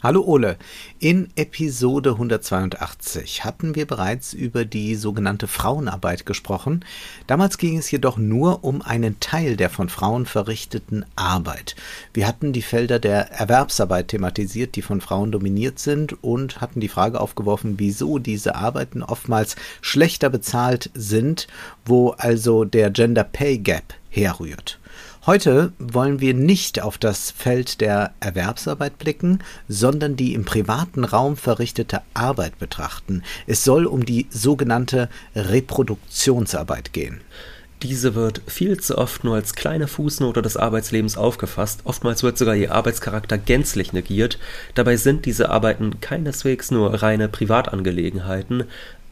Hallo Ole. In Episode 182 hatten wir bereits über die sogenannte Frauenarbeit gesprochen. Damals ging es jedoch nur um einen Teil der von Frauen verrichteten Arbeit. Wir hatten die Felder der Erwerbsarbeit thematisiert, die von Frauen dominiert sind und hatten die Frage aufgeworfen, wieso diese Arbeiten oftmals schlechter bezahlt sind, wo also der Gender Pay Gap herrührt. Heute wollen wir nicht auf das Feld der Erwerbsarbeit blicken, sondern die im privaten Raum verrichtete Arbeit betrachten. Es soll um die sogenannte Reproduktionsarbeit gehen. Diese wird viel zu oft nur als kleine Fußnote des Arbeitslebens aufgefasst, oftmals wird sogar ihr Arbeitscharakter gänzlich negiert. Dabei sind diese Arbeiten keineswegs nur reine Privatangelegenheiten,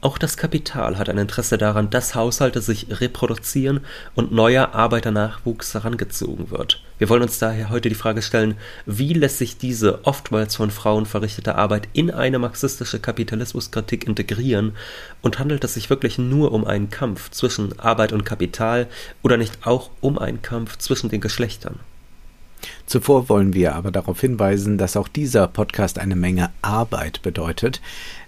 auch das Kapital hat ein Interesse daran, dass Haushalte sich reproduzieren und neuer Arbeiternachwuchs herangezogen wird. Wir wollen uns daher heute die Frage stellen, wie lässt sich diese oftmals von Frauen verrichtete Arbeit in eine marxistische Kapitalismuskritik integrieren und handelt es sich wirklich nur um einen Kampf zwischen Arbeit und Kapital oder nicht auch um einen Kampf zwischen den Geschlechtern? Zuvor wollen wir aber darauf hinweisen, dass auch dieser Podcast eine Menge Arbeit bedeutet.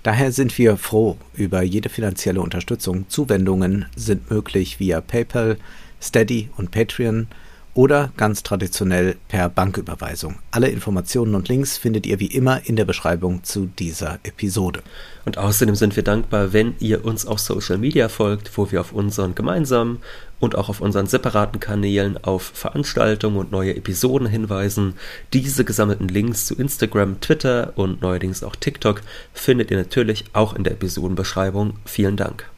Daher sind wir froh über jede finanzielle Unterstützung. Zuwendungen sind möglich via PayPal, Steady und Patreon oder ganz traditionell per Banküberweisung. Alle Informationen und Links findet ihr wie immer in der Beschreibung zu dieser Episode. Und außerdem sind wir dankbar, wenn ihr uns auf Social Media folgt, wo wir auf unseren gemeinsamen und auch auf unseren separaten Kanälen auf Veranstaltungen und neue Episoden hinweisen. Diese gesammelten Links zu Instagram, Twitter und neuerdings auch TikTok findet ihr natürlich auch in der Episodenbeschreibung. Vielen Dank.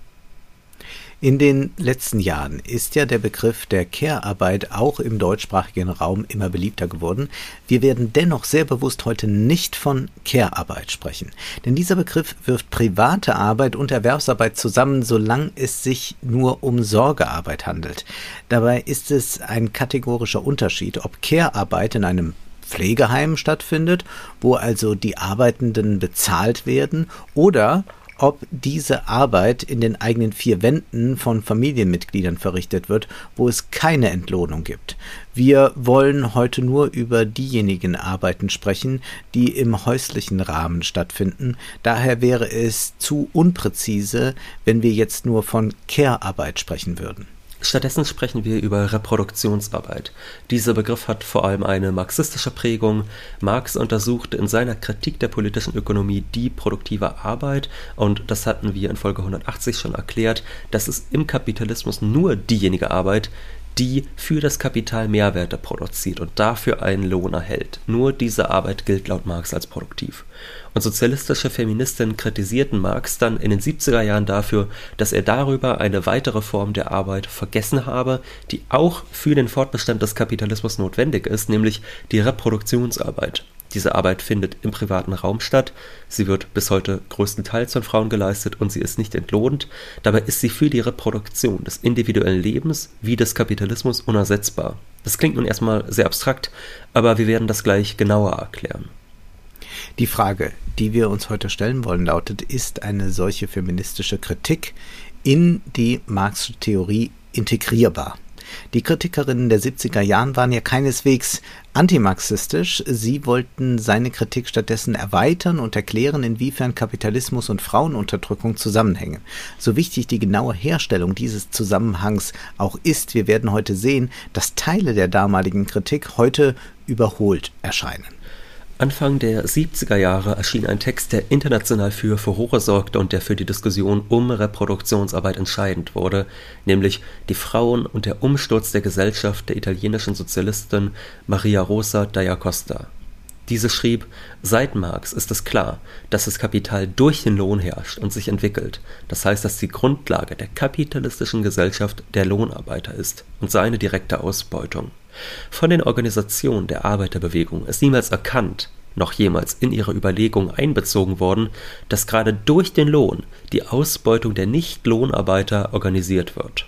In den letzten Jahren ist ja der Begriff der Care-Arbeit auch im deutschsprachigen Raum immer beliebter geworden. Wir werden dennoch sehr bewusst heute nicht von Care-Arbeit sprechen. Denn dieser Begriff wirft private Arbeit und Erwerbsarbeit zusammen, solange es sich nur um Sorgearbeit handelt. Dabei ist es ein kategorischer Unterschied, ob Care-Arbeit in einem Pflegeheim stattfindet, wo also die Arbeitenden bezahlt werden, oder ob diese Arbeit in den eigenen vier Wänden von Familienmitgliedern verrichtet wird, wo es keine Entlohnung gibt. Wir wollen heute nur über diejenigen Arbeiten sprechen, die im häuslichen Rahmen stattfinden. Daher wäre es zu unpräzise, wenn wir jetzt nur von Care-Arbeit sprechen würden. Stattdessen sprechen wir über Reproduktionsarbeit. Dieser Begriff hat vor allem eine marxistische Prägung. Marx untersuchte in seiner Kritik der politischen Ökonomie die produktive Arbeit und das hatten wir in Folge 180 schon erklärt, dass es im Kapitalismus nur diejenige Arbeit, die für das Kapital Mehrwerte produziert und dafür einen Lohn erhält. Nur diese Arbeit gilt laut Marx als produktiv. Und sozialistische Feministinnen kritisierten Marx dann in den 70er Jahren dafür, dass er darüber eine weitere Form der Arbeit vergessen habe, die auch für den Fortbestand des Kapitalismus notwendig ist, nämlich die Reproduktionsarbeit. Diese Arbeit findet im privaten Raum statt. Sie wird bis heute größtenteils von Frauen geleistet und sie ist nicht entlohnt. Dabei ist sie für die Reproduktion des individuellen Lebens wie des Kapitalismus unersetzbar. Das klingt nun erstmal sehr abstrakt, aber wir werden das gleich genauer erklären. Die Frage, die wir uns heute stellen wollen, lautet, ist eine solche feministische Kritik in die Marxische Theorie integrierbar? Die Kritikerinnen der 70er Jahren waren ja keineswegs antimarxistisch, sie wollten seine Kritik stattdessen erweitern und erklären, inwiefern Kapitalismus und Frauenunterdrückung zusammenhängen. So wichtig die genaue Herstellung dieses Zusammenhangs auch ist, wir werden heute sehen, dass Teile der damaligen Kritik heute überholt erscheinen. Anfang der 70er Jahre erschien ein Text, der international für Furore sorgte und der für die Diskussion um Reproduktionsarbeit entscheidend wurde, nämlich Die Frauen und der Umsturz der Gesellschaft der italienischen Sozialistin Maria Rosa da Costa. Diese schrieb, seit Marx ist es klar, dass das Kapital durch den Lohn herrscht und sich entwickelt. Das heißt, dass die Grundlage der kapitalistischen Gesellschaft der Lohnarbeiter ist und seine direkte Ausbeutung. Von den Organisationen der Arbeiterbewegung ist niemals erkannt, noch jemals in ihre Überlegungen einbezogen worden, dass gerade durch den Lohn die Ausbeutung der Nichtlohnarbeiter organisiert wird.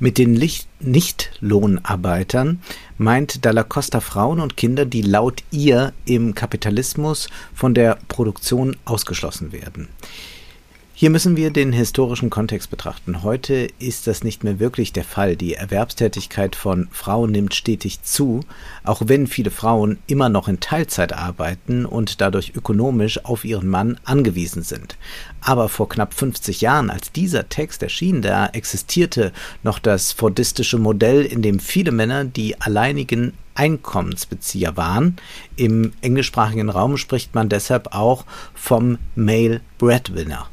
Mit den Nichtlohnarbeitern meint Dalla Costa Frauen und Kinder, die laut ihr im Kapitalismus von der Produktion ausgeschlossen werden. Hier müssen wir den historischen Kontext betrachten. Heute ist das nicht mehr wirklich der Fall. Die Erwerbstätigkeit von Frauen nimmt stetig zu, auch wenn viele Frauen immer noch in Teilzeit arbeiten und dadurch ökonomisch auf ihren Mann angewiesen sind. Aber vor knapp 50 Jahren, als dieser Text erschien, da existierte noch das fordistische Modell, in dem viele Männer die alleinigen Einkommensbezieher waren. Im englischsprachigen Raum spricht man deshalb auch vom Male Breadwinner.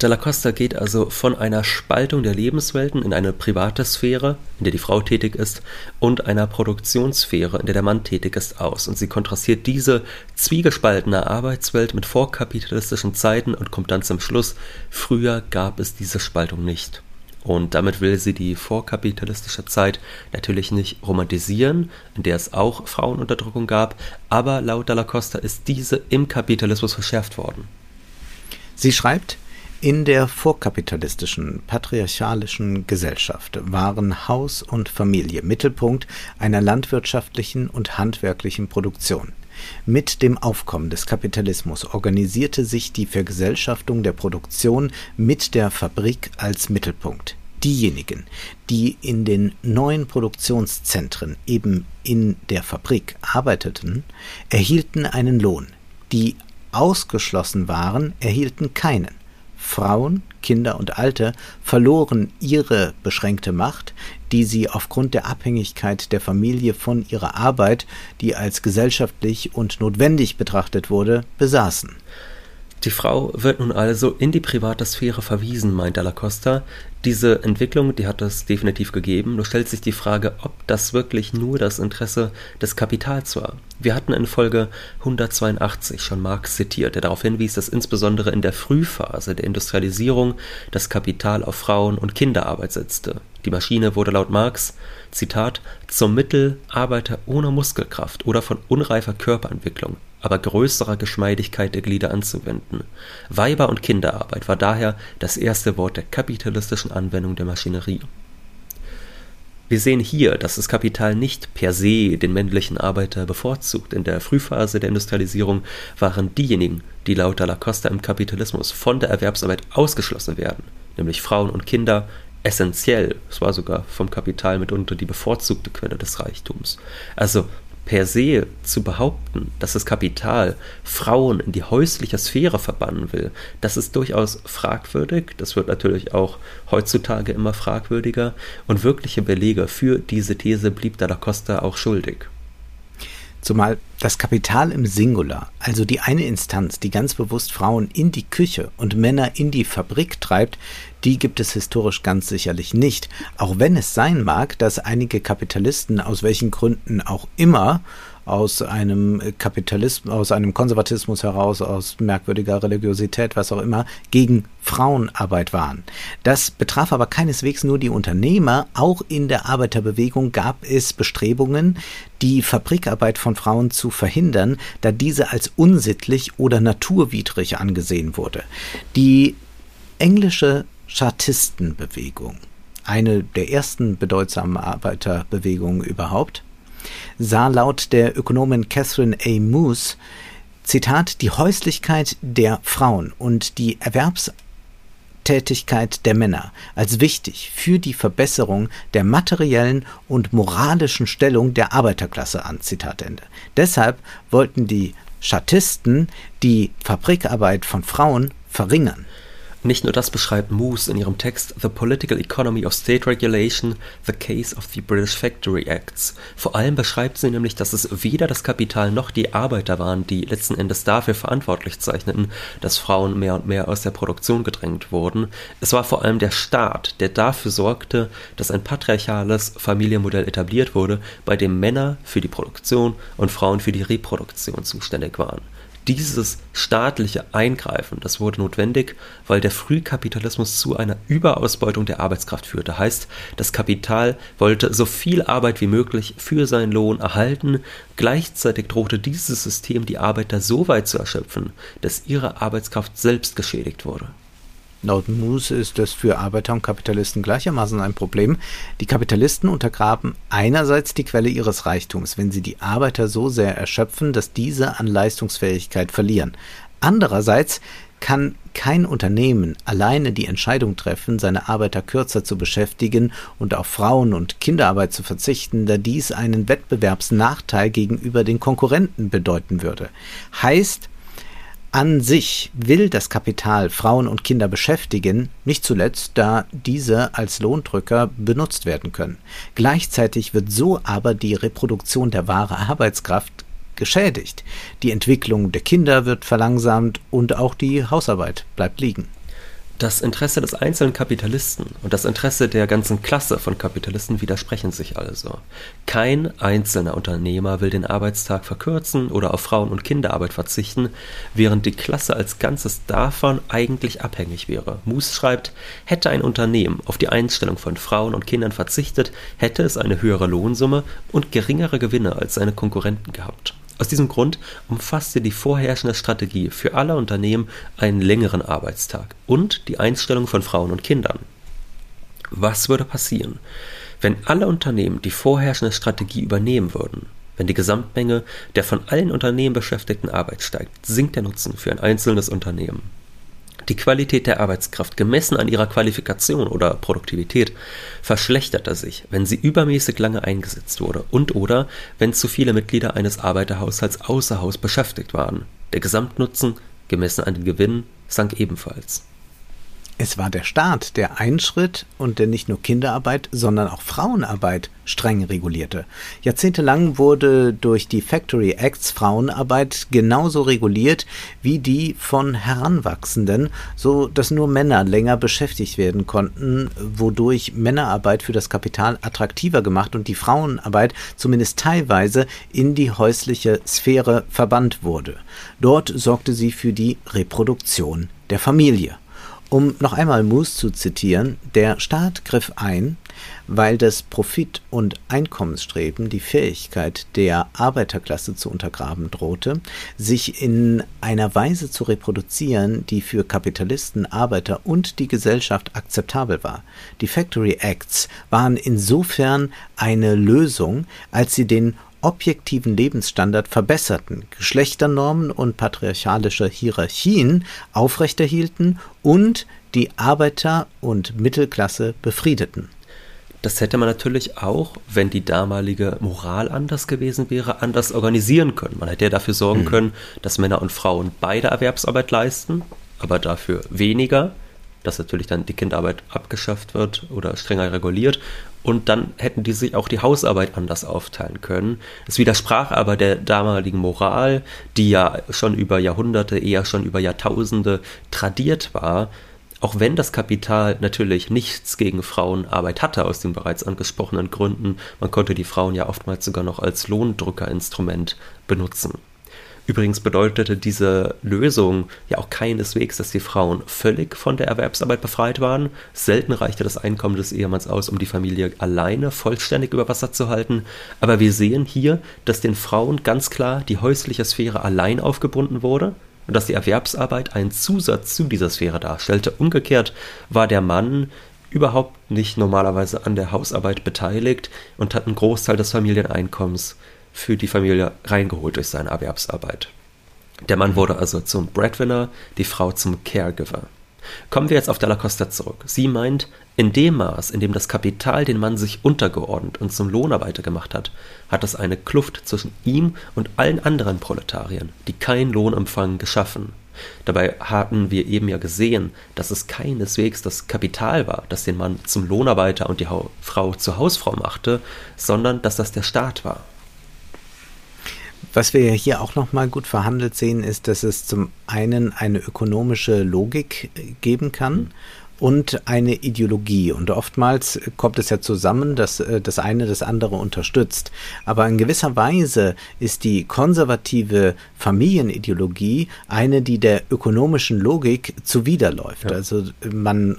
Della Costa geht also von einer Spaltung der Lebenswelten in eine private Sphäre, in der die Frau tätig ist, und einer Produktionssphäre, in der der Mann tätig ist, aus. Und sie kontrastiert diese zwiegespaltene Arbeitswelt mit vorkapitalistischen Zeiten und kommt dann zum Schluss, früher gab es diese Spaltung nicht. Und damit will sie die vorkapitalistische Zeit natürlich nicht romantisieren, in der es auch Frauenunterdrückung gab, aber laut Dalla Costa ist diese im Kapitalismus verschärft worden. Sie schreibt, in der vorkapitalistischen, patriarchalischen Gesellschaft waren Haus und Familie Mittelpunkt einer landwirtschaftlichen und handwerklichen Produktion. Mit dem Aufkommen des Kapitalismus organisierte sich die Vergesellschaftung der Produktion mit der Fabrik als Mittelpunkt. Diejenigen, die in den neuen Produktionszentren, eben in der Fabrik, arbeiteten, erhielten einen Lohn. Die ausgeschlossen waren, erhielten keinen. Frauen, Kinder und Alte verloren ihre beschränkte Macht, die sie aufgrund der Abhängigkeit der Familie von ihrer Arbeit, die als gesellschaftlich und notwendig betrachtet wurde, besaßen. Die Frau wird nun also in die private Sphäre verwiesen, meint Dalla Costa. Diese Entwicklung, die hat es definitiv gegeben. Nur stellt sich die Frage, ob das wirklich nur das Interesse des Kapitals war. Wir hatten in Folge 182 schon Marx zitiert, der darauf hinwies, dass insbesondere in der Frühphase der Industrialisierung das Kapital auf Frauen- und Kinderarbeit setzte. Die Maschine wurde laut Marx, Zitat, zum Mittel Arbeiter ohne Muskelkraft oder von unreifer Körperentwicklung aber größerer Geschmeidigkeit der Glieder anzuwenden. Weiber- und Kinderarbeit war daher das erste Wort der kapitalistischen Anwendung der Maschinerie. Wir sehen hier, dass das Kapital nicht per se den männlichen Arbeiter bevorzugt. In der Frühphase der Industrialisierung waren diejenigen, die laut Dalla Costa im Kapitalismus von der Erwerbsarbeit ausgeschlossen werden, nämlich Frauen und Kinder, essentiell. Es war sogar vom Kapital mitunter die bevorzugte Quelle des Reichtums. Also per se zu behaupten, dass das Kapital Frauen in die häusliche Sphäre verbannen will, das ist durchaus fragwürdig. Das wird natürlich auch heutzutage immer fragwürdiger. Und wirkliche Belege für diese These blieb Dalla Costa auch schuldig. Zumal das Kapital im Singular, also die eine Instanz, die ganz bewusst Frauen in die Küche und Männer in die Fabrik treibt, die gibt es historisch ganz sicherlich nicht, auch wenn es sein mag, dass einige Kapitalisten aus welchen Gründen auch immer aus einem Kapitalismus, aus einem Konservatismus heraus, aus merkwürdiger Religiosität, was auch immer, gegen Frauenarbeit waren. Das betraf aber keineswegs nur die Unternehmer, auch in der Arbeiterbewegung gab es Bestrebungen, die Fabrikarbeit von Frauen zu verhindern, da diese als unsittlich oder naturwidrig angesehen wurde. Die englische Chartistenbewegung, eine der ersten bedeutsamen Arbeiterbewegungen überhaupt, sah laut der Ökonomin Catherine A. Moose Zitat die Häuslichkeit der Frauen und die Erwerbstätigkeit der Männer als wichtig für die Verbesserung der materiellen und moralischen Stellung der Arbeiterklasse an. Zitat Ende. Deshalb wollten die Chartisten die Fabrikarbeit von Frauen verringern. Nicht nur das beschreibt Moose in ihrem Text The Political Economy of State Regulation, The Case of the British Factory Acts. Vor allem beschreibt sie nämlich, dass es weder das Kapital noch die Arbeiter waren, die letzten Endes dafür verantwortlich zeichneten, dass Frauen mehr und mehr aus der Produktion gedrängt wurden. Es war vor allem der Staat, der dafür sorgte, dass ein patriarchales Familienmodell etabliert wurde, bei dem Männer für die Produktion und Frauen für die Reproduktion zuständig waren. Dieses staatliche Eingreifen, das wurde notwendig, weil der Frühkapitalismus zu einer Überausbeutung der Arbeitskraft führte. Heißt, das Kapital wollte so viel Arbeit wie möglich für seinen Lohn erhalten. Gleichzeitig drohte dieses System die Arbeiter so weit zu erschöpfen, dass ihre Arbeitskraft selbst geschädigt wurde. Laut Moose ist das für Arbeiter und Kapitalisten gleichermaßen ein Problem. Die Kapitalisten untergraben einerseits die Quelle ihres Reichtums, wenn sie die Arbeiter so sehr erschöpfen, dass diese an Leistungsfähigkeit verlieren. Andererseits kann kein Unternehmen alleine die Entscheidung treffen, seine Arbeiter kürzer zu beschäftigen und auf Frauen- und Kinderarbeit zu verzichten, da dies einen Wettbewerbsnachteil gegenüber den Konkurrenten bedeuten würde. Heißt, an sich will das Kapital Frauen und Kinder beschäftigen, nicht zuletzt, da diese als Lohndrücker benutzt werden können. Gleichzeitig wird so aber die Reproduktion der wahren Arbeitskraft geschädigt. Die Entwicklung der Kinder wird verlangsamt und auch die Hausarbeit bleibt liegen. Das Interesse des einzelnen Kapitalisten und das Interesse der ganzen Klasse von Kapitalisten widersprechen sich also. Kein einzelner Unternehmer will den Arbeitstag verkürzen oder auf Frauen- und Kinderarbeit verzichten, während die Klasse als Ganzes davon eigentlich abhängig wäre. Moos schreibt, hätte ein Unternehmen auf die Einstellung von Frauen und Kindern verzichtet, hätte es eine höhere Lohnsumme und geringere Gewinne als seine Konkurrenten gehabt. Aus diesem Grund umfasste die vorherrschende Strategie für alle Unternehmen einen längeren Arbeitstag und die Einstellung von Frauen und Kindern. Was würde passieren, wenn alle Unternehmen die vorherrschende Strategie übernehmen würden? Wenn die Gesamtmenge der von allen Unternehmen beschäftigten Arbeit steigt, sinkt der Nutzen für ein einzelnes Unternehmen. Die Qualität der Arbeitskraft, gemessen an ihrer Qualifikation oder Produktivität, verschlechterte sich, wenn sie übermäßig lange eingesetzt wurde und oder wenn zu viele Mitglieder eines Arbeiterhaushalts außer Haus beschäftigt waren. Der Gesamtnutzen, gemessen an den Gewinnen, sank ebenfalls. Es war der Staat, der einschritt und der nicht nur Kinderarbeit, sondern auch Frauenarbeit streng regulierte. Jahrzehntelang wurde durch die Factory Acts Frauenarbeit genauso reguliert wie die von Heranwachsenden, so dass nur Männer länger beschäftigt werden konnten, wodurch Männerarbeit für das Kapital attraktiver gemacht und die Frauenarbeit zumindest teilweise in die häusliche Sphäre verbannt wurde. Dort sorgte sie für die Reproduktion der Familie. Um noch einmal Moose zu zitieren, der Staat griff ein, weil das Profit- und Einkommensstreben die Fähigkeit der Arbeiterklasse zu untergraben drohte, sich in einer Weise zu reproduzieren, die für Kapitalisten, Arbeiter und die Gesellschaft akzeptabel war. Die Factory Acts waren insofern eine Lösung, als sie den objektiven Lebensstandard verbesserten, Geschlechternormen und patriarchalische Hierarchien aufrechterhielten und die Arbeiter- und Mittelklasse befriedeten. Das hätte man natürlich auch, wenn die damalige Moral anders gewesen wäre, anders organisieren können. Man hätte ja dafür sorgen mhm. können, dass Männer und Frauen beide Erwerbsarbeit leisten, aber dafür weniger, dass natürlich dann die Kinderarbeit abgeschafft wird oder strenger reguliert und dann hätten die sich auch die Hausarbeit anders aufteilen können. Es widersprach aber der damaligen Moral, die ja schon über Jahrhunderte, eher schon über Jahrtausende tradiert war. Auch wenn das Kapital natürlich nichts gegen Frauenarbeit hatte, aus den bereits angesprochenen Gründen, man konnte die Frauen ja oftmals sogar noch als Lohndrückerinstrument benutzen. Übrigens bedeutete diese Lösung ja auch keineswegs, dass die Frauen völlig von der Erwerbsarbeit befreit waren. Selten reichte das Einkommen des Ehemanns aus, um die Familie alleine vollständig über Wasser zu halten. Aber wir sehen hier, dass den Frauen ganz klar die häusliche Sphäre allein aufgebunden wurde und dass die Erwerbsarbeit einen Zusatz zu dieser Sphäre darstellte. Umgekehrt war der Mann überhaupt nicht normalerweise an der Hausarbeit beteiligt und hat einen Großteil des Familieneinkommens für die Familie reingeholt durch seine Erwerbsarbeit. Der Mann wurde also zum Breadwinner, die Frau zum Caregiver. Kommen wir jetzt auf Della Costa zurück. Sie meint, in dem Maß, in dem das Kapital den Mann sich untergeordnet und zum Lohnarbeiter gemacht hat, hat es eine Kluft zwischen ihm und allen anderen Proletariern, die keinen Lohn empfangen, geschaffen. Dabei hatten wir eben ja gesehen, dass es keineswegs das Kapital war, das den Mann zum Lohnarbeiter und die Frau zur Hausfrau machte, sondern dass das der Staat war. Was wir hier auch nochmal gut verhandelt sehen, ist, dass es zum einen eine ökonomische Logik äh, geben kann mhm. und eine Ideologie. Und oftmals kommt es ja zusammen, dass äh, das eine das andere unterstützt. Aber in gewisser Weise ist die konservative Familienideologie eine, die der ökonomischen Logik zuwiderläuft. Ja. Also man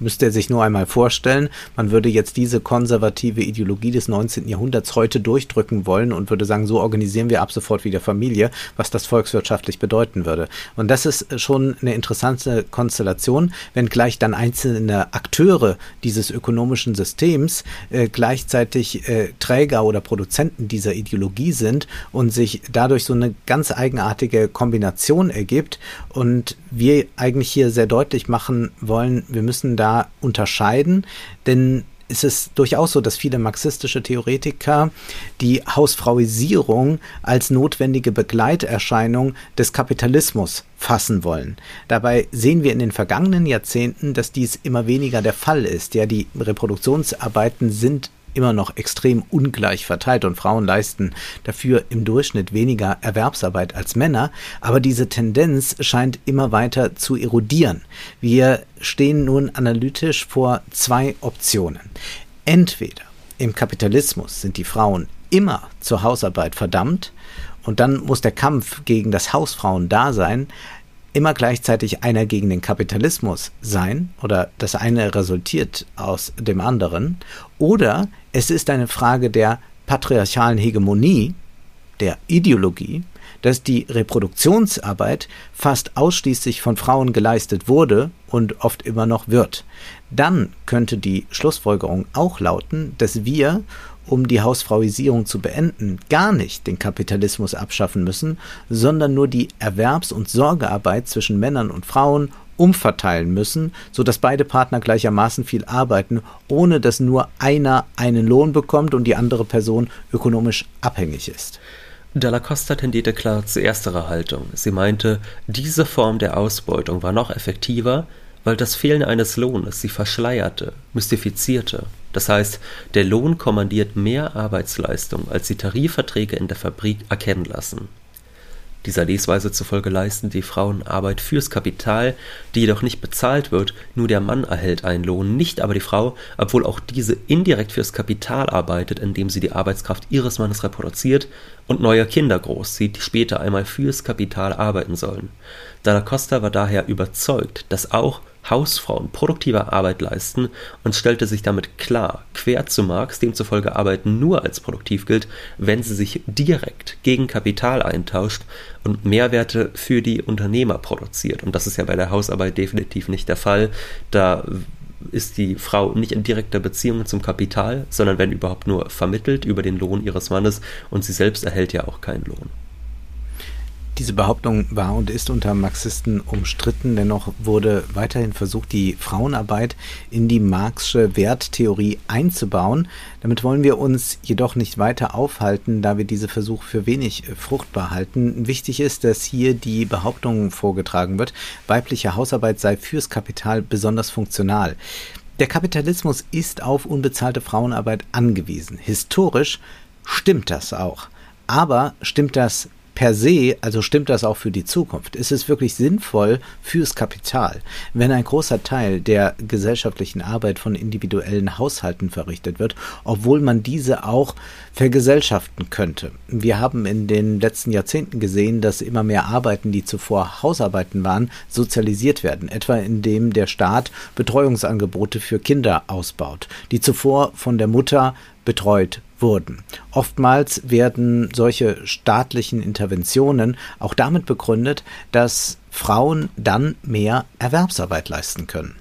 müsste er sich nur einmal vorstellen, man würde jetzt diese konservative Ideologie des 19. Jahrhunderts heute durchdrücken wollen und würde sagen, so organisieren wir ab sofort wieder Familie, was das volkswirtschaftlich bedeuten würde. Und das ist schon eine interessante Konstellation, wenngleich dann einzelne Akteure dieses ökonomischen Systems äh, gleichzeitig äh, Träger oder Produzenten dieser Ideologie sind und sich dadurch so eine ganz eigenartige Kombination ergibt und wir eigentlich hier sehr deutlich machen wollen, wir müssen da unterscheiden, denn ist es durchaus so, dass viele marxistische Theoretiker die Hausfrauisierung als notwendige Begleiterscheinung des Kapitalismus fassen wollen. Dabei sehen wir in den vergangenen Jahrzehnten, dass dies immer weniger der Fall ist. Ja, die Reproduktionsarbeiten sind immer noch extrem ungleich verteilt und Frauen leisten dafür im Durchschnitt weniger Erwerbsarbeit als Männer, aber diese Tendenz scheint immer weiter zu erodieren. Wir stehen nun analytisch vor zwei Optionen. Entweder im Kapitalismus sind die Frauen immer zur Hausarbeit verdammt, und dann muss der Kampf gegen das Hausfrauendasein immer gleichzeitig einer gegen den Kapitalismus sein oder das eine resultiert aus dem anderen oder es ist eine Frage der patriarchalen Hegemonie, der Ideologie, dass die Reproduktionsarbeit fast ausschließlich von Frauen geleistet wurde und oft immer noch wird. Dann könnte die Schlussfolgerung auch lauten, dass wir um die Hausfrauisierung zu beenden, gar nicht den Kapitalismus abschaffen müssen, sondern nur die Erwerbs- und Sorgearbeit zwischen Männern und Frauen umverteilen müssen, so beide Partner gleichermaßen viel arbeiten, ohne dass nur einer einen Lohn bekommt und die andere Person ökonomisch abhängig ist. Dalla Costa tendierte klar zu ersterer Haltung. Sie meinte, diese Form der Ausbeutung war noch effektiver, weil das Fehlen eines Lohnes sie verschleierte, mystifizierte. Das heißt, der Lohn kommandiert mehr Arbeitsleistung, als die Tarifverträge in der Fabrik erkennen lassen. Dieser Lesweise zufolge leisten die Frauen Arbeit fürs Kapital, die jedoch nicht bezahlt wird, nur der Mann erhält einen Lohn, nicht aber die Frau, obwohl auch diese indirekt fürs Kapital arbeitet, indem sie die Arbeitskraft ihres Mannes reproduziert und neue Kinder großzieht, die später einmal fürs Kapital arbeiten sollen. Dalla Costa war daher überzeugt, dass auch Hausfrauen produktive Arbeit leisten und stellte sich damit klar, quer zu Marx, demzufolge Arbeit nur als produktiv gilt, wenn sie sich direkt gegen Kapital eintauscht und Mehrwerte für die Unternehmer produziert. Und das ist ja bei der Hausarbeit definitiv nicht der Fall. Da ist die Frau nicht in direkter Beziehung zum Kapital, sondern wenn überhaupt nur vermittelt über den Lohn ihres Mannes und sie selbst erhält ja auch keinen Lohn. Diese Behauptung war und ist unter Marxisten umstritten, dennoch wurde weiterhin versucht, die Frauenarbeit in die Marxische Werttheorie einzubauen. Damit wollen wir uns jedoch nicht weiter aufhalten, da wir diese Versuche für wenig fruchtbar halten. Wichtig ist, dass hier die Behauptung vorgetragen wird, weibliche Hausarbeit sei fürs Kapital besonders funktional. Der Kapitalismus ist auf unbezahlte Frauenarbeit angewiesen. Historisch stimmt das auch. Aber stimmt das per se, also stimmt das auch für die Zukunft? Ist es wirklich sinnvoll fürs Kapital, wenn ein großer Teil der gesellschaftlichen Arbeit von individuellen Haushalten verrichtet wird, obwohl man diese auch vergesellschaften könnte? Wir haben in den letzten Jahrzehnten gesehen, dass immer mehr Arbeiten, die zuvor Hausarbeiten waren, sozialisiert werden, etwa indem der Staat Betreuungsangebote für Kinder ausbaut, die zuvor von der Mutter betreut wurden. Oftmals werden solche staatlichen Interventionen auch damit begründet, dass Frauen dann mehr Erwerbsarbeit leisten können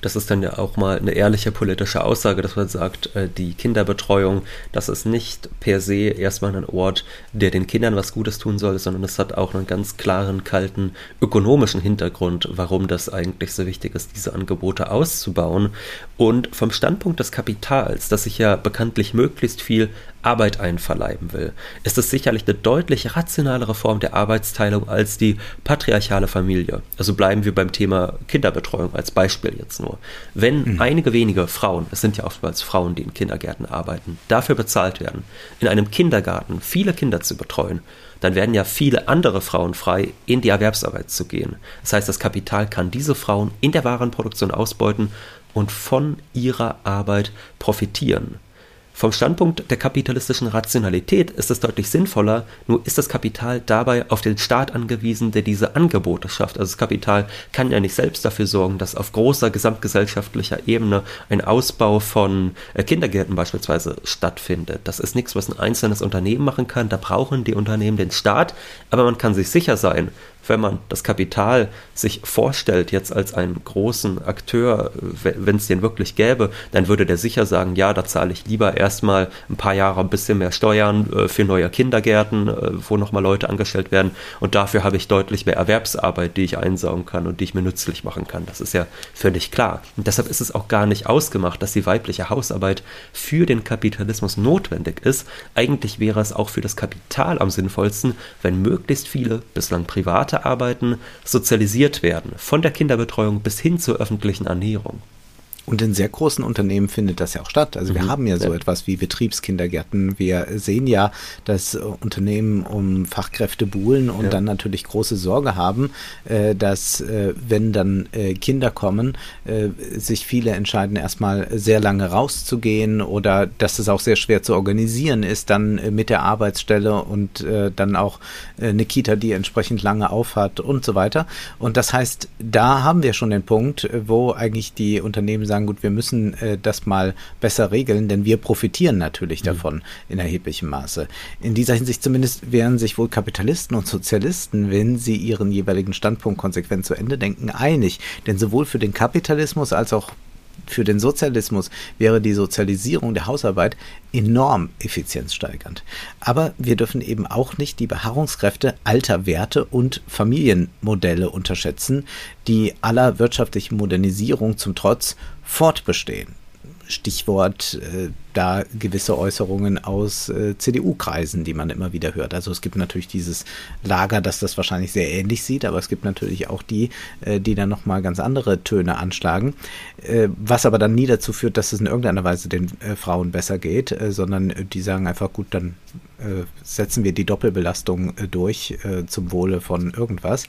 das ist dann ja auch mal eine ehrliche politische Aussage, dass man sagt, äh, die Kinderbetreuung, das ist nicht per se erstmal ein Ort, der den Kindern was Gutes tun soll, sondern es hat auch einen ganz klaren, kalten ökonomischen Hintergrund, warum das eigentlich so wichtig ist, diese Angebote auszubauen. Und vom Standpunkt des Kapitals, das sich ja bekanntlich möglichst viel Arbeit einverleiben will, ist es sicherlich eine deutlich rationalere Form der Arbeitsteilung als die patriarchale Familie. Also bleiben wir beim Thema Kinderbetreuung als Beispiel jetzt nur. Wenn mhm. einige wenige Frauen, es sind ja oftmals Frauen, die in Kindergärten arbeiten, dafür bezahlt werden, in einem Kindergarten viele Kinder zu betreuen, dann werden ja viele andere Frauen frei, in die Erwerbsarbeit zu gehen. Das heißt, das Kapital kann diese Frauen in der Warenproduktion ausbeuten und von ihrer Arbeit profitieren. Vom Standpunkt der kapitalistischen Rationalität ist es deutlich sinnvoller, nur ist das Kapital dabei auf den Staat angewiesen, der diese Angebote schafft. Also das Kapital kann ja nicht selbst dafür sorgen, dass auf großer gesamtgesellschaftlicher Ebene ein Ausbau von äh, Kindergärten beispielsweise stattfindet. Das ist nichts, was ein einzelnes Unternehmen machen kann. Da brauchen die Unternehmen den Staat, aber man kann sich sicher sein, wenn man das Kapital sich vorstellt, jetzt als einen großen Akteur, wenn es den wirklich gäbe, dann würde der sicher sagen, ja, da zahle ich lieber erstmal ein paar Jahre ein bisschen mehr Steuern äh, für neue Kindergärten, äh, wo nochmal Leute angestellt werden und dafür habe ich deutlich mehr Erwerbsarbeit, die ich einsaugen kann und die ich mir nützlich machen kann. Das ist ja völlig klar. Und deshalb ist es auch gar nicht ausgemacht, dass die weibliche Hausarbeit für den Kapitalismus notwendig ist. Eigentlich wäre es auch für das Kapital am sinnvollsten, wenn möglichst viele bislang private Arbeiten sozialisiert werden, von der Kinderbetreuung bis hin zur öffentlichen Ernährung. Und in sehr großen Unternehmen findet das ja auch statt. Also wir mhm. haben ja so etwas wie Betriebskindergärten. Wir sehen ja, dass Unternehmen um Fachkräfte buhlen und ja. dann natürlich große Sorge haben, äh, dass äh, wenn dann äh, Kinder kommen, sich viele entscheiden, erstmal sehr lange rauszugehen oder dass es auch sehr schwer zu organisieren ist, dann mit der Arbeitsstelle und dann auch eine Kita, die entsprechend lange aufhat und so weiter. Und das heißt, da haben wir schon den Punkt, wo eigentlich die Unternehmen sagen, sagen, gut, wir müssen äh, das mal besser regeln, denn wir profitieren natürlich mhm. davon in erheblichem Maße. In dieser Hinsicht zumindest wären sich wohl Kapitalisten und Sozialisten, wenn sie ihren jeweiligen Standpunkt konsequent zu Ende denken, einig. Denn sowohl für den Kapitalismus als auch für den Sozialismus wäre die Sozialisierung der Hausarbeit enorm effizienzsteigernd. Aber wir dürfen eben auch nicht die Beharrungskräfte alter Werte und Familienmodelle unterschätzen, die aller wirtschaftlichen Modernisierung zum Trotz fortbestehen. Stichwort äh, da gewisse Äußerungen aus äh, CDU-Kreisen, die man immer wieder hört. Also es gibt natürlich dieses Lager, das das wahrscheinlich sehr ähnlich sieht, aber es gibt natürlich auch die, äh, die dann nochmal ganz andere Töne anschlagen, äh, was aber dann nie dazu führt, dass es in irgendeiner Weise den äh, Frauen besser geht, äh, sondern die sagen einfach, gut, dann setzen wir die Doppelbelastung durch zum Wohle von irgendwas.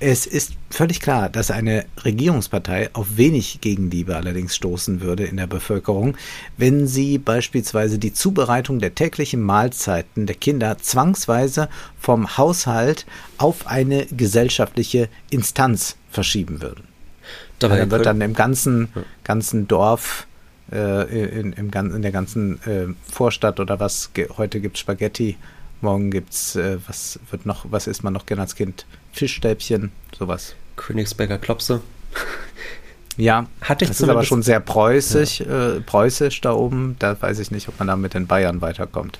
Es ist völlig klar, dass eine Regierungspartei auf wenig Gegenliebe allerdings stoßen würde in der Bevölkerung, wenn sie beispielsweise die Zubereitung der täglichen Mahlzeiten der Kinder zwangsweise vom Haushalt auf eine gesellschaftliche Instanz verschieben würden. Dabei dann wird dann im ganzen, ganzen Dorf äh, in, im, in der ganzen äh, Vorstadt oder was, heute gibt es Spaghetti, morgen gibt's, äh, was wird noch, was isst man noch gerne als Kind? Fischstäbchen, sowas. Königsberger Klopse. Ja, hatte ich das ist aber schon sehr preußisch, ja. äh, preußisch da oben. Da weiß ich nicht, ob man da mit den Bayern weiterkommt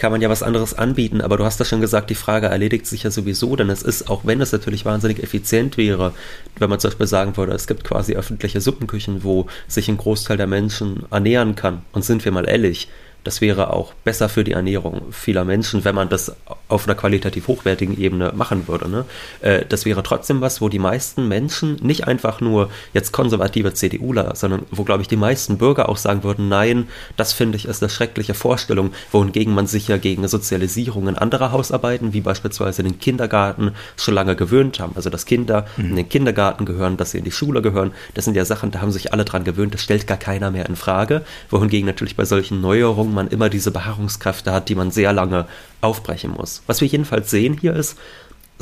kann man ja was anderes anbieten, aber du hast ja schon gesagt, die Frage erledigt sich ja sowieso, denn es ist, auch wenn es natürlich wahnsinnig effizient wäre, wenn man zum Beispiel sagen würde, es gibt quasi öffentliche Suppenküchen, wo sich ein Großteil der Menschen ernähren kann. Und sind wir mal ehrlich, das wäre auch besser für die Ernährung vieler Menschen, wenn man das auf einer qualitativ hochwertigen Ebene machen würde. Ne? Äh, das wäre trotzdem was, wo die meisten Menschen, nicht einfach nur jetzt konservative CDUler, sondern wo, glaube ich, die meisten Bürger auch sagen würden, nein, das finde ich ist eine schreckliche Vorstellung, wohingegen man sich ja gegen Sozialisierungen anderer Hausarbeiten, wie beispielsweise den Kindergarten, schon lange gewöhnt haben. Also dass Kinder mhm. in den Kindergarten gehören, dass sie in die Schule gehören, das sind ja Sachen, da haben sich alle dran gewöhnt, das stellt gar keiner mehr in Frage, wohingegen natürlich bei solchen Neuerungen man immer diese Beharrungskräfte hat, die man sehr lange aufbrechen muss. Was wir jedenfalls sehen hier ist,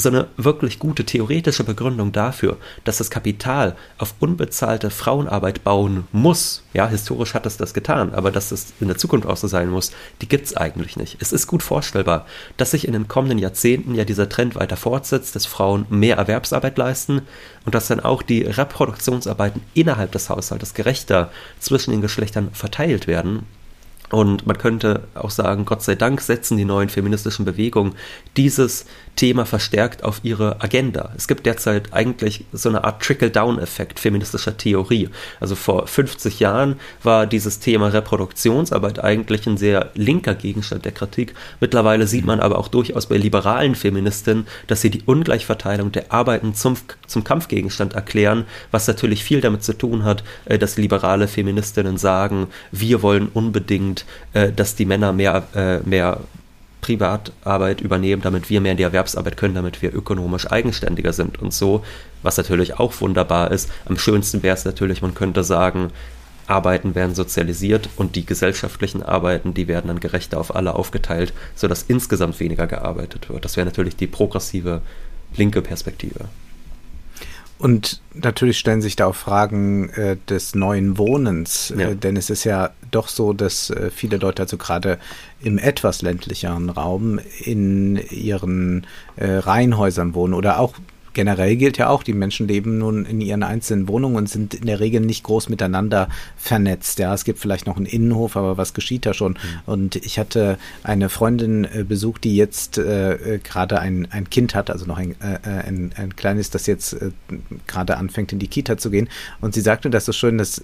so eine wirklich gute theoretische Begründung dafür, dass das Kapital auf unbezahlte Frauenarbeit bauen muss. Ja, historisch hat es das getan, aber dass es in der Zukunft auch so sein muss, die gibt es eigentlich nicht. Es ist gut vorstellbar, dass sich in den kommenden Jahrzehnten ja dieser Trend weiter fortsetzt, dass Frauen mehr Erwerbsarbeit leisten und dass dann auch die Reproduktionsarbeiten innerhalb des Haushaltes gerechter zwischen den Geschlechtern verteilt werden und man könnte auch sagen, Gott sei Dank setzen die neuen feministischen Bewegungen dieses Thema verstärkt auf ihre Agenda. Es gibt derzeit eigentlich so eine Art Trickle-Down-Effekt feministischer Theorie. Also vor 50 Jahren war dieses Thema Reproduktionsarbeit eigentlich ein sehr linker Gegenstand der Kritik. Mittlerweile sieht man aber auch durchaus bei liberalen Feministinnen, dass sie die Ungleichverteilung der Arbeiten zum, zum Kampfgegenstand erklären, was natürlich viel damit zu tun hat, äh, dass liberale Feministinnen sagen, wir wollen unbedingt, äh, dass die Männer mehr, äh, mehr Privatarbeit übernehmen, damit wir mehr in die Erwerbsarbeit können, damit wir ökonomisch eigenständiger sind und so, was natürlich auch wunderbar ist. Am schönsten wäre es natürlich, man könnte sagen, Arbeiten werden sozialisiert und die gesellschaftlichen Arbeiten, die werden dann gerechter auf alle aufgeteilt, sodass insgesamt weniger gearbeitet wird. Das wäre natürlich die progressive linke Perspektive. Und natürlich stellen sich da auch Fragen äh, des neuen Wohnens, ja. äh, denn es ist ja doch so, dass äh, viele Leute also gerade im etwas ländlicheren Raum in ihren äh, Reihenhäusern wohnen oder auch generell gilt ja auch, die Menschen leben nun in ihren einzelnen Wohnungen und sind in der Regel nicht groß miteinander vernetzt. Ja, es gibt vielleicht noch einen Innenhof, aber was geschieht da schon? Mhm. Und ich hatte eine Freundin äh, besucht, die jetzt äh, äh, gerade ein, ein Kind hat, also noch ein, äh, äh ein, ein kleines, das jetzt äh, gerade anfängt in die Kita zu gehen. Und sie sagte, das ist schön, dass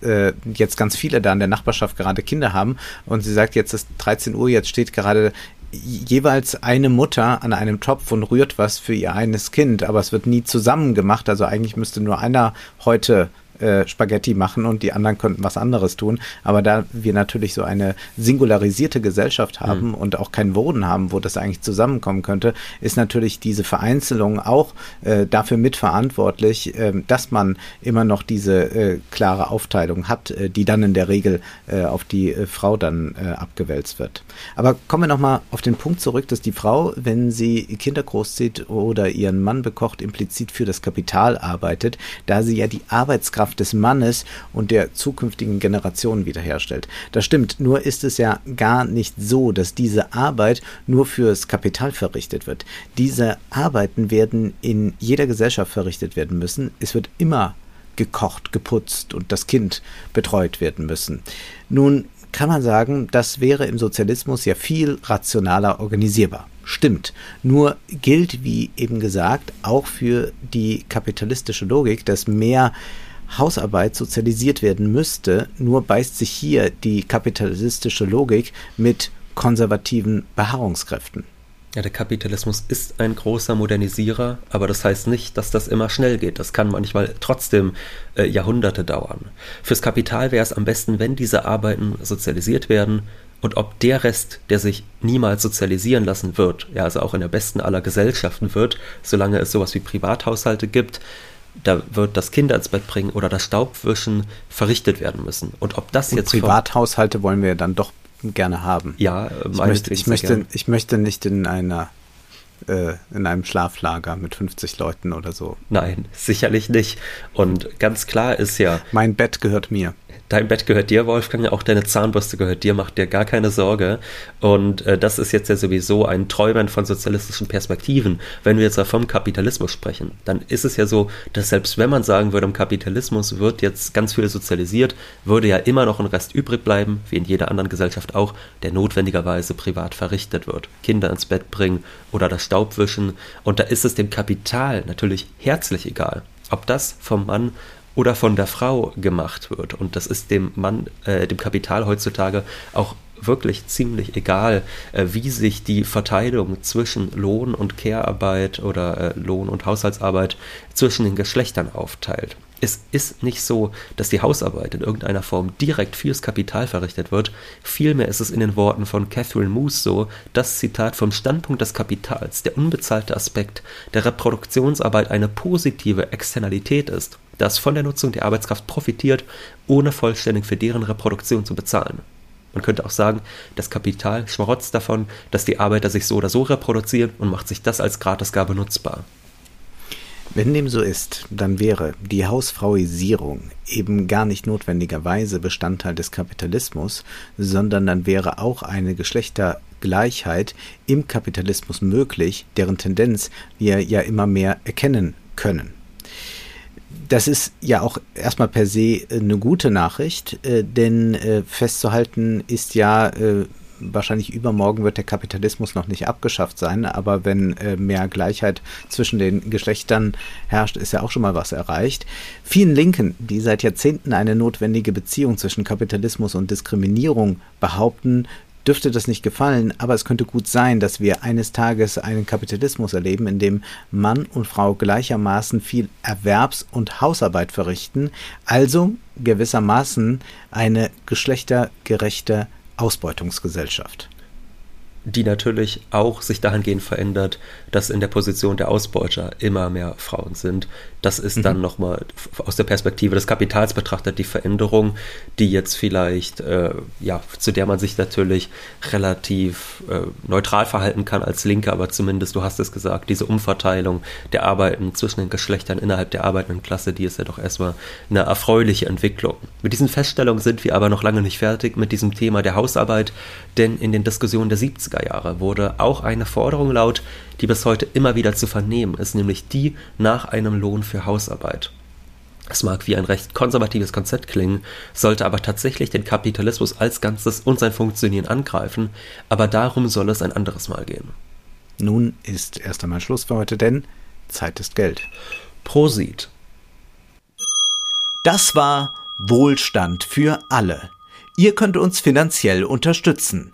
jetzt ganz viele da in der Nachbarschaft gerade Kinder haben. Und sie sagt, jetzt ist 13 Uhr, jetzt steht gerade jeweils eine Mutter an einem Topf und rührt was für ihr eines Kind, aber es wird nie zusammen gemacht. Also eigentlich müsste nur einer heute äh, Spaghetti machen und die anderen könnten was anderes tun. Aber da wir natürlich so eine singularisierte Gesellschaft haben mhm. und auch keinen Wohnen haben, wo das eigentlich zusammenkommen könnte, ist natürlich diese Vereinzelung auch äh, dafür mitverantwortlich, äh, dass man immer noch diese äh, klare Aufteilung hat, äh, die dann in der Regel auf die Frau dann abgewälzt wird. Aber kommen wir nochmal auf den Punkt zurück, dass die Frau, wenn sie Kinder großzieht oder ihren Mann bekocht, implizit für das Kapital arbeitet, da sie ja die Arbeitskraft Kraft des Mannes und der zukünftigen Generationen wiederherstellt. Das stimmt, nur ist es ja gar nicht so, dass diese Arbeit nur fürs Kapital verrichtet wird. Diese Arbeiten werden in jeder Gesellschaft verrichtet werden müssen. Es wird immer gekocht, geputzt und das Kind betreut werden müssen. Nun kann man sagen, das wäre im Sozialismus ja viel rationaler organisierbar. Stimmt. Nur gilt, wie eben gesagt, auch für die kapitalistische Logik, dass mehr Hausarbeit sozialisiert werden müsste, nur beißt sich hier die kapitalistische Logik mit konservativen Beharrungskräften. Ja, der Kapitalismus ist ein großer Modernisierer, aber das heißt nicht, dass das immer schnell geht. Das kann manchmal trotzdem äh, Jahrhunderte dauern. Fürs Kapital wäre es am besten, wenn diese Arbeiten sozialisiert werden und ob der Rest, der sich niemals sozialisieren lassen wird, ja, also auch in der besten aller Gesellschaften wird, solange es sowas wie Privathaushalte gibt, da wird das Kind ins Bett bringen oder das Staubwischen verrichtet werden müssen. Und ob das Und jetzt. Privathaushalte wollen wir dann doch gerne haben. Ja, ich möchte, ich möchte, ich möchte nicht in einer äh, in einem Schlaflager mit 50 Leuten oder so. Nein, sicherlich nicht. Und ganz klar ist ja. Mein Bett gehört mir dein Bett gehört dir, Wolfgang, auch deine Zahnbürste gehört dir, mach dir gar keine Sorge. Und äh, das ist jetzt ja sowieso ein Träumen von sozialistischen Perspektiven. Wenn wir jetzt vom Kapitalismus sprechen, dann ist es ja so, dass selbst wenn man sagen würde, im Kapitalismus wird jetzt ganz viel sozialisiert, würde ja immer noch ein Rest übrig bleiben, wie in jeder anderen Gesellschaft auch, der notwendigerweise privat verrichtet wird. Kinder ins Bett bringen oder das Staubwischen. Und da ist es dem Kapital natürlich herzlich egal ob das vom Mann oder von der Frau gemacht wird. Und das ist dem Mann, äh, dem Kapital heutzutage auch wirklich ziemlich egal, äh, wie sich die Verteilung zwischen Lohn und Care-Arbeit oder äh, Lohn- und Haushaltsarbeit zwischen den Geschlechtern aufteilt. Es ist nicht so, dass die Hausarbeit in irgendeiner Form direkt fürs Kapital verrichtet wird. Vielmehr ist es in den Worten von Catherine Moose so, das Zitat vom Standpunkt des Kapitals, der unbezahlte Aspekt der Reproduktionsarbeit eine positive Externalität ist, das von der Nutzung der Arbeitskraft profitiert, ohne vollständig für deren Reproduktion zu bezahlen. Man könnte auch sagen, das Kapital schmarotzt davon, dass die Arbeiter sich so oder so reproduzieren und macht sich das als Gratisgabe nutzbar. Wenn dem so ist, dann wäre die Hausfrauisierung eben gar nicht notwendigerweise Bestandteil des Kapitalismus, sondern dann wäre auch eine Geschlechtergleichheit im Kapitalismus möglich, deren Tendenz wir ja immer mehr erkennen können. Das ist ja auch erstmal per se eine gute Nachricht, äh, denn äh, festzuhalten ist ja, äh, wahrscheinlich übermorgen wird der Kapitalismus noch nicht abgeschafft sein, aber wenn äh, mehr Gleichheit zwischen den Geschlechtern herrscht, ist ja auch schon mal was erreicht. Vielen Linken, die seit Jahrzehnten eine notwendige Beziehung zwischen Kapitalismus und Diskriminierung behaupten, dürfte das nicht gefallen, aber es könnte gut sein, dass wir eines Tages einen Kapitalismus erleben, in dem Mann und Frau gleichermaßen viel Erwerbs- und Hausarbeit verrichten, also gewissermaßen eine geschlechtergerechte Ausbeutungsgesellschaft. die natürlich auch sich dahingehend verändert, dass in der Position der Ausbeuter immer mehr Frauen sind. Das ist mhm. dann nochmal aus der Perspektive des Kapitals betrachtet die Veränderung, die jetzt vielleicht, äh, ja, zu der man sich natürlich relativ äh, neutral verhalten kann als Linke, aber zumindest, du hast es gesagt, diese Umverteilung der Arbeiten zwischen den Geschlechtern innerhalb der arbeitenden Klasse, die ist ja doch erstmal eine erfreuliche Entwicklung. Mit diesen Feststellungen sind wir aber noch lange nicht fertig mit diesem Thema der Hausarbeit, denn in den Diskussionen der 70er Jahre wurde auch eine Forderung laut, die bis heute immer wieder zu vernehmen ist, nämlich die nach einem Lohn für Hausarbeit. Es mag wie ein recht konservatives Konzept klingen, sollte aber tatsächlich den Kapitalismus als Ganzes und sein Funktionieren angreifen, aber darum soll es ein anderes Mal gehen. Nun ist erst einmal Schluss für heute, denn Zeit ist Geld. Prosit. Das war Wohlstand für alle. Ihr könnt uns finanziell unterstützen